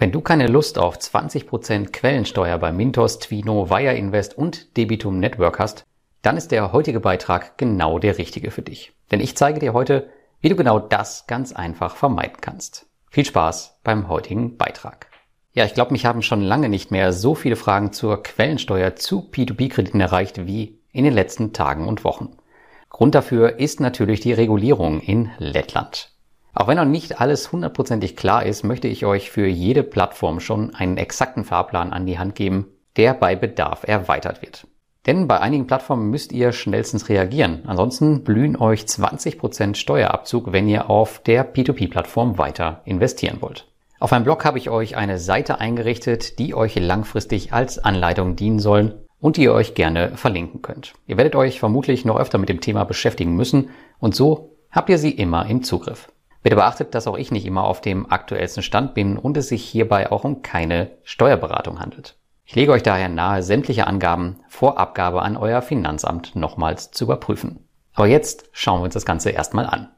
Wenn du keine Lust auf 20% Quellensteuer bei Mintos, Twino, Wire Invest und Debitum Network hast, dann ist der heutige Beitrag genau der richtige für dich. Denn ich zeige dir heute, wie du genau das ganz einfach vermeiden kannst. Viel Spaß beim heutigen Beitrag. Ja, ich glaube, mich haben schon lange nicht mehr so viele Fragen zur Quellensteuer zu P2P-Krediten erreicht wie in den letzten Tagen und Wochen. Grund dafür ist natürlich die Regulierung in Lettland. Auch wenn noch nicht alles hundertprozentig klar ist, möchte ich euch für jede Plattform schon einen exakten Fahrplan an die Hand geben, der bei Bedarf erweitert wird. Denn bei einigen Plattformen müsst ihr schnellstens reagieren. Ansonsten blühen euch 20% Steuerabzug, wenn ihr auf der P2P-Plattform weiter investieren wollt. Auf meinem Blog habe ich euch eine Seite eingerichtet, die euch langfristig als Anleitung dienen soll und die ihr euch gerne verlinken könnt. Ihr werdet euch vermutlich noch öfter mit dem Thema beschäftigen müssen und so habt ihr sie immer im Zugriff. Bitte beachtet, dass auch ich nicht immer auf dem aktuellsten Stand bin und es sich hierbei auch um keine Steuerberatung handelt. Ich lege euch daher nahe, sämtliche Angaben vor Abgabe an euer Finanzamt nochmals zu überprüfen. Aber jetzt schauen wir uns das Ganze erstmal an.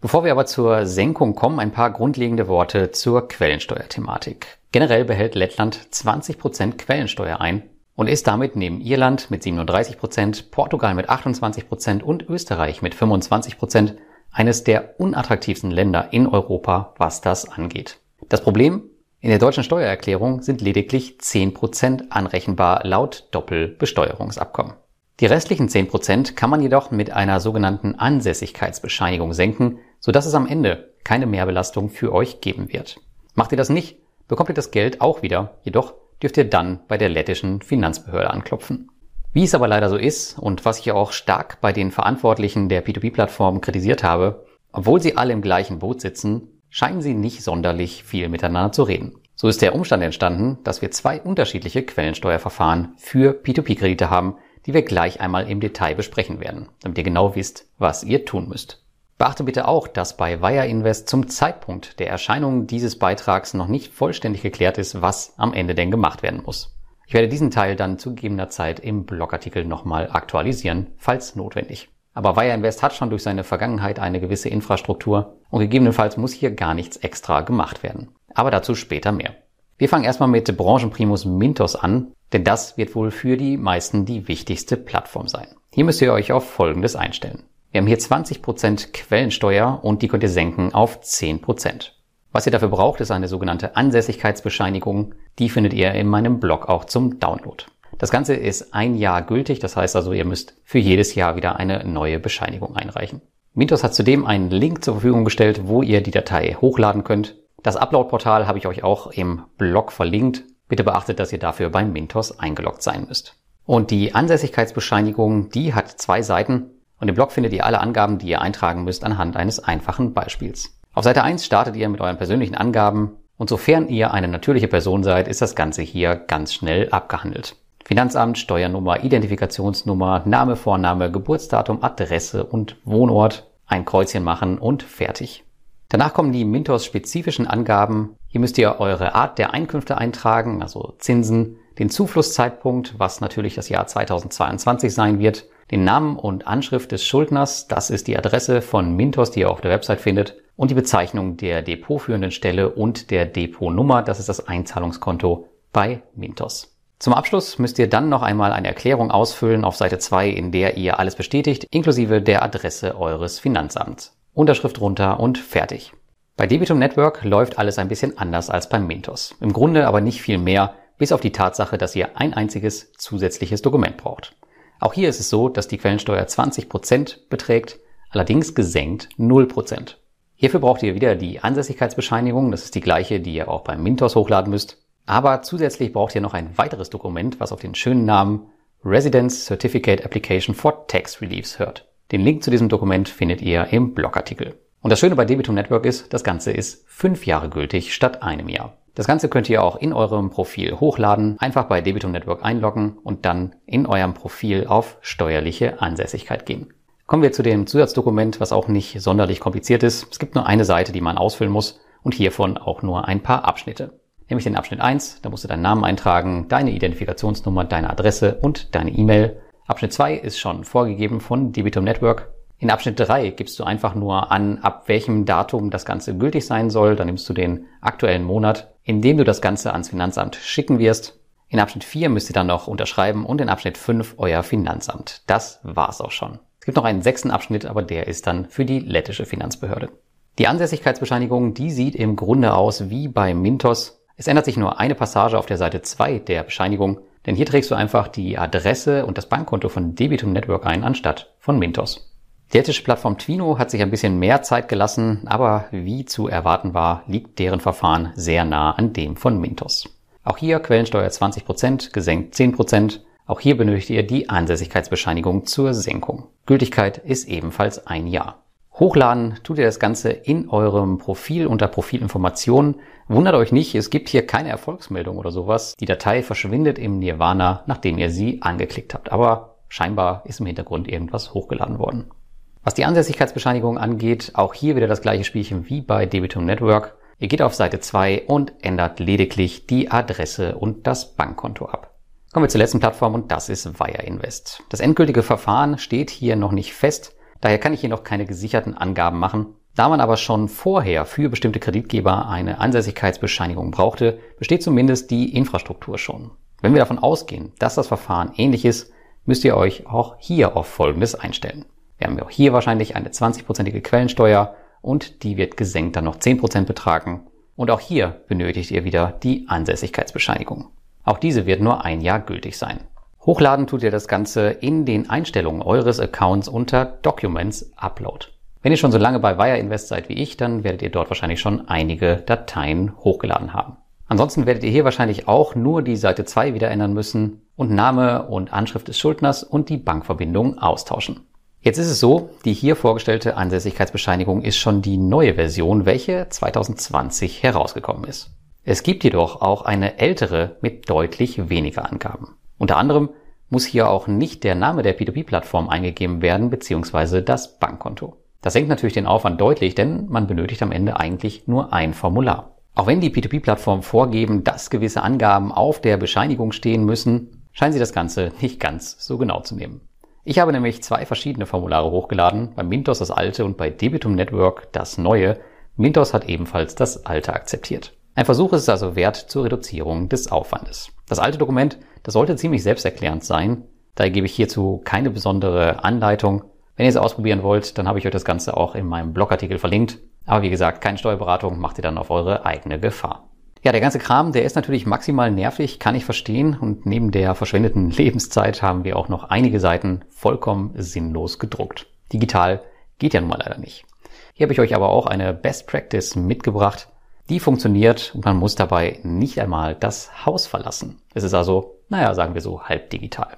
Bevor wir aber zur Senkung kommen, ein paar grundlegende Worte zur Quellensteuerthematik. Generell behält Lettland 20% Quellensteuer ein und ist damit neben Irland mit 37%, Portugal mit 28% und Österreich mit 25% eines der unattraktivsten Länder in Europa, was das angeht. Das Problem? In der deutschen Steuererklärung sind lediglich 10% anrechenbar laut Doppelbesteuerungsabkommen. Die restlichen 10% kann man jedoch mit einer sogenannten Ansässigkeitsbescheinigung senken, sodass es am Ende keine Mehrbelastung für euch geben wird. Macht ihr das nicht, bekommt ihr das Geld auch wieder, jedoch dürft ihr dann bei der lettischen Finanzbehörde anklopfen. Wie es aber leider so ist und was ich auch stark bei den Verantwortlichen der P2P-Plattformen kritisiert habe, obwohl sie alle im gleichen Boot sitzen, scheinen sie nicht sonderlich viel miteinander zu reden. So ist der Umstand entstanden, dass wir zwei unterschiedliche Quellensteuerverfahren für P2P-Kredite haben, die wir gleich einmal im Detail besprechen werden, damit ihr genau wisst, was ihr tun müsst. Beachte bitte auch, dass bei Wire Invest zum Zeitpunkt der Erscheinung dieses Beitrags noch nicht vollständig geklärt ist, was am Ende denn gemacht werden muss. Ich werde diesen Teil dann zu gegebener Zeit im Blogartikel nochmal aktualisieren, falls notwendig. Aber Wire Invest hat schon durch seine Vergangenheit eine gewisse Infrastruktur und gegebenenfalls muss hier gar nichts extra gemacht werden. Aber dazu später mehr. Wir fangen erstmal mit Branchenprimus Mintos an, denn das wird wohl für die meisten die wichtigste Plattform sein. Hier müsst ihr euch auf Folgendes einstellen. Wir haben hier 20% Quellensteuer und die könnt ihr senken auf 10%. Was ihr dafür braucht, ist eine sogenannte Ansässigkeitsbescheinigung. Die findet ihr in meinem Blog auch zum Download. Das Ganze ist ein Jahr gültig, das heißt also, ihr müsst für jedes Jahr wieder eine neue Bescheinigung einreichen. Mintos hat zudem einen Link zur Verfügung gestellt, wo ihr die Datei hochladen könnt. Das Upload-Portal habe ich euch auch im Blog verlinkt. Bitte beachtet, dass ihr dafür bei Mintos eingeloggt sein müsst. Und die Ansässigkeitsbescheinigung, die hat zwei Seiten und im Blog findet ihr alle Angaben, die ihr eintragen müsst anhand eines einfachen Beispiels. Auf Seite 1 startet ihr mit euren persönlichen Angaben und sofern ihr eine natürliche Person seid, ist das Ganze hier ganz schnell abgehandelt. Finanzamt, Steuernummer, Identifikationsnummer, Name, Vorname, Geburtsdatum, Adresse und Wohnort, ein Kreuzchen machen und fertig. Danach kommen die Mintos spezifischen Angaben. Hier müsst ihr eure Art der Einkünfte eintragen, also Zinsen, den Zuflusszeitpunkt, was natürlich das Jahr 2022 sein wird, den Namen und Anschrift des Schuldners, das ist die Adresse von Mintos, die ihr auf der Website findet, und die Bezeichnung der depotführenden Stelle und der Depotnummer, das ist das Einzahlungskonto bei Mintos. Zum Abschluss müsst ihr dann noch einmal eine Erklärung ausfüllen auf Seite 2, in der ihr alles bestätigt, inklusive der Adresse eures Finanzamts. Unterschrift runter und fertig. Bei Debitum Network läuft alles ein bisschen anders als beim Mintos. Im Grunde aber nicht viel mehr, bis auf die Tatsache, dass ihr ein einziges zusätzliches Dokument braucht. Auch hier ist es so, dass die Quellensteuer 20% beträgt, allerdings gesenkt 0%. Hierfür braucht ihr wieder die Ansässigkeitsbescheinigung, das ist die gleiche, die ihr auch beim Mintos hochladen müsst. Aber zusätzlich braucht ihr noch ein weiteres Dokument, was auf den schönen Namen Residence Certificate Application for Tax Reliefs hört. Den Link zu diesem Dokument findet ihr im Blogartikel. Und das Schöne bei Debitum Network ist, das Ganze ist fünf Jahre gültig statt einem Jahr. Das Ganze könnt ihr auch in eurem Profil hochladen, einfach bei Debitum Network einloggen und dann in eurem Profil auf steuerliche Ansässigkeit gehen. Kommen wir zu dem Zusatzdokument, was auch nicht sonderlich kompliziert ist. Es gibt nur eine Seite, die man ausfüllen muss und hiervon auch nur ein paar Abschnitte. Nämlich den Abschnitt 1, da musst du deinen Namen eintragen, deine Identifikationsnummer, deine Adresse und deine E-Mail. Abschnitt 2 ist schon vorgegeben von Debitum Network. In Abschnitt 3 gibst du einfach nur an, ab welchem Datum das Ganze gültig sein soll. Dann nimmst du den aktuellen Monat indem du das Ganze ans Finanzamt schicken wirst. In Abschnitt 4 müsst ihr dann noch unterschreiben und in Abschnitt 5 euer Finanzamt. Das war's auch schon. Es gibt noch einen sechsten Abschnitt, aber der ist dann für die lettische Finanzbehörde. Die Ansässigkeitsbescheinigung, die sieht im Grunde aus wie bei Mintos. Es ändert sich nur eine Passage auf der Seite 2 der Bescheinigung, denn hier trägst du einfach die Adresse und das Bankkonto von Debitum Network ein, anstatt von Mintos. Die lettische Plattform Twino hat sich ein bisschen mehr Zeit gelassen, aber wie zu erwarten war, liegt deren Verfahren sehr nah an dem von Mintos. Auch hier Quellensteuer 20%, gesenkt 10%. Auch hier benötigt ihr die Ansässigkeitsbescheinigung zur Senkung. Gültigkeit ist ebenfalls ein Jahr. Hochladen tut ihr das Ganze in eurem Profil unter Profilinformationen. Wundert euch nicht, es gibt hier keine Erfolgsmeldung oder sowas. Die Datei verschwindet im Nirvana, nachdem ihr sie angeklickt habt. Aber scheinbar ist im Hintergrund irgendwas hochgeladen worden. Was die Ansässigkeitsbescheinigung angeht, auch hier wieder das gleiche Spielchen wie bei Debitum Network. Ihr geht auf Seite 2 und ändert lediglich die Adresse und das Bankkonto ab. Kommen wir zur letzten Plattform und das ist Wire Invest. Das endgültige Verfahren steht hier noch nicht fest, daher kann ich hier noch keine gesicherten Angaben machen. Da man aber schon vorher für bestimmte Kreditgeber eine Ansässigkeitsbescheinigung brauchte, besteht zumindest die Infrastruktur schon. Wenn wir davon ausgehen, dass das Verfahren ähnlich ist, müsst ihr euch auch hier auf Folgendes einstellen. Wir haben auch hier wahrscheinlich eine 20-prozentige Quellensteuer und die wird gesenkt dann noch 10% betragen. Und auch hier benötigt ihr wieder die Ansässigkeitsbescheinigung. Auch diese wird nur ein Jahr gültig sein. Hochladen tut ihr das Ganze in den Einstellungen eures Accounts unter Documents Upload. Wenn ihr schon so lange bei Wire Invest seid wie ich, dann werdet ihr dort wahrscheinlich schon einige Dateien hochgeladen haben. Ansonsten werdet ihr hier wahrscheinlich auch nur die Seite 2 wieder ändern müssen und Name und Anschrift des Schuldners und die Bankverbindung austauschen. Jetzt ist es so, die hier vorgestellte Ansässigkeitsbescheinigung ist schon die neue Version, welche 2020 herausgekommen ist. Es gibt jedoch auch eine ältere mit deutlich weniger Angaben. Unter anderem muss hier auch nicht der Name der P2P-Plattform eingegeben werden bzw. das Bankkonto. Das senkt natürlich den Aufwand deutlich, denn man benötigt am Ende eigentlich nur ein Formular. Auch wenn die P2P-Plattformen vorgeben, dass gewisse Angaben auf der Bescheinigung stehen müssen, scheinen sie das Ganze nicht ganz so genau zu nehmen. Ich habe nämlich zwei verschiedene Formulare hochgeladen, bei Mintos das alte und bei Debitum Network das neue. Mintos hat ebenfalls das alte akzeptiert. Ein Versuch ist es also wert zur Reduzierung des Aufwandes. Das alte Dokument, das sollte ziemlich selbsterklärend sein. Daher gebe ich hierzu keine besondere Anleitung. Wenn ihr es ausprobieren wollt, dann habe ich euch das Ganze auch in meinem Blogartikel verlinkt. Aber wie gesagt, keine Steuerberatung, macht ihr dann auf eure eigene Gefahr. Ja, der ganze Kram, der ist natürlich maximal nervig, kann ich verstehen. Und neben der verschwendeten Lebenszeit haben wir auch noch einige Seiten vollkommen sinnlos gedruckt. Digital geht ja nun mal leider nicht. Hier habe ich euch aber auch eine Best Practice mitgebracht. Die funktioniert und man muss dabei nicht einmal das Haus verlassen. Es ist also, naja, sagen wir so, halb digital.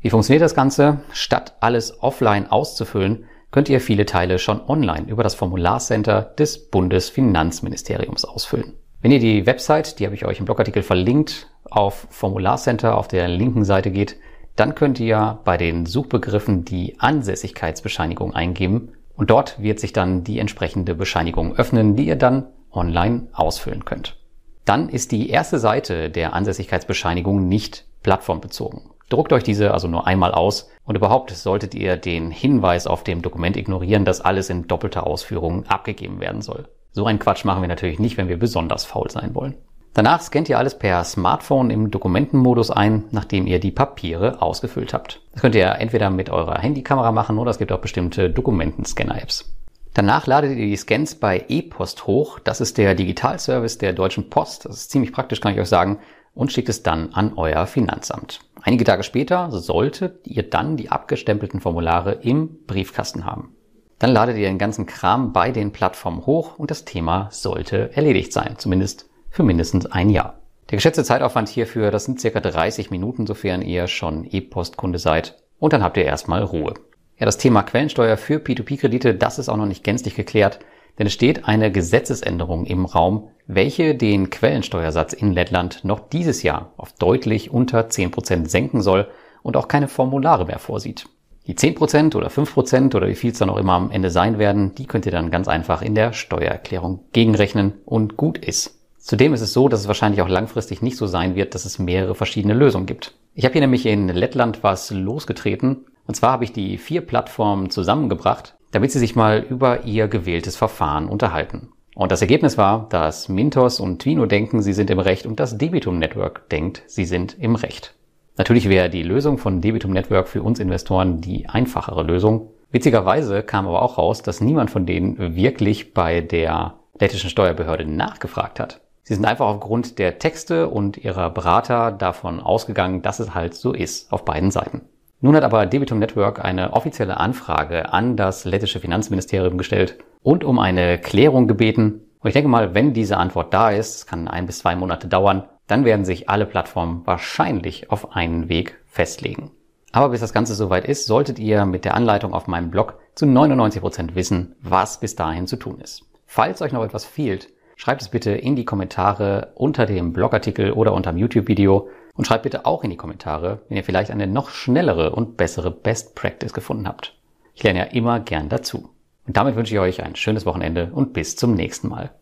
Wie funktioniert das Ganze? Statt alles offline auszufüllen, könnt ihr viele Teile schon online über das Formularcenter des Bundesfinanzministeriums ausfüllen. Wenn ihr die Website, die habe ich euch im Blogartikel verlinkt, auf Formularcenter auf der linken Seite geht, dann könnt ihr bei den Suchbegriffen die Ansässigkeitsbescheinigung eingeben und dort wird sich dann die entsprechende Bescheinigung öffnen, die ihr dann online ausfüllen könnt. Dann ist die erste Seite der Ansässigkeitsbescheinigung nicht plattformbezogen. Druckt euch diese also nur einmal aus und überhaupt solltet ihr den Hinweis auf dem Dokument ignorieren, dass alles in doppelter Ausführung abgegeben werden soll. So einen Quatsch machen wir natürlich nicht, wenn wir besonders faul sein wollen. Danach scannt ihr alles per Smartphone im Dokumentenmodus ein, nachdem ihr die Papiere ausgefüllt habt. Das könnt ihr entweder mit eurer Handykamera machen oder es gibt auch bestimmte Dokumentenscanner-Apps. Danach ladet ihr die Scans bei ePost hoch. Das ist der Digitalservice der Deutschen Post. Das ist ziemlich praktisch, kann ich euch sagen. Und schickt es dann an euer Finanzamt. Einige Tage später solltet ihr dann die abgestempelten Formulare im Briefkasten haben. Dann ladet ihr den ganzen Kram bei den Plattformen hoch und das Thema sollte erledigt sein, zumindest für mindestens ein Jahr. Der geschätzte Zeitaufwand hierfür, das sind circa 30 Minuten, sofern ihr schon E-Post-Kunde seid. Und dann habt ihr erstmal Ruhe. Ja, das Thema Quellensteuer für P2P-Kredite, das ist auch noch nicht gänzlich geklärt, denn es steht eine Gesetzesänderung im Raum, welche den Quellensteuersatz in Lettland noch dieses Jahr auf deutlich unter 10% senken soll und auch keine Formulare mehr vorsieht. Die 10% oder 5% oder wie viel es dann auch immer am Ende sein werden, die könnt ihr dann ganz einfach in der Steuererklärung gegenrechnen und gut ist. Zudem ist es so, dass es wahrscheinlich auch langfristig nicht so sein wird, dass es mehrere verschiedene Lösungen gibt. Ich habe hier nämlich in Lettland was losgetreten. Und zwar habe ich die vier Plattformen zusammengebracht, damit sie sich mal über ihr gewähltes Verfahren unterhalten. Und das Ergebnis war, dass Mintos und Twino denken, sie sind im Recht und das Debitum Network denkt, sie sind im Recht. Natürlich wäre die Lösung von Debitum Network für uns Investoren die einfachere Lösung. Witzigerweise kam aber auch raus, dass niemand von denen wirklich bei der lettischen Steuerbehörde nachgefragt hat. Sie sind einfach aufgrund der Texte und ihrer Berater davon ausgegangen, dass es halt so ist auf beiden Seiten. Nun hat aber Debitum Network eine offizielle Anfrage an das lettische Finanzministerium gestellt und um eine Klärung gebeten. Und ich denke mal, wenn diese Antwort da ist, kann ein bis zwei Monate dauern, dann werden sich alle Plattformen wahrscheinlich auf einen Weg festlegen. Aber bis das Ganze soweit ist, solltet ihr mit der Anleitung auf meinem Blog zu 99 Prozent wissen, was bis dahin zu tun ist. Falls euch noch etwas fehlt, schreibt es bitte in die Kommentare unter dem Blogartikel oder unter dem YouTube-Video und schreibt bitte auch in die Kommentare, wenn ihr vielleicht eine noch schnellere und bessere Best Practice gefunden habt. Ich lerne ja immer gern dazu. Und damit wünsche ich euch ein schönes Wochenende und bis zum nächsten Mal.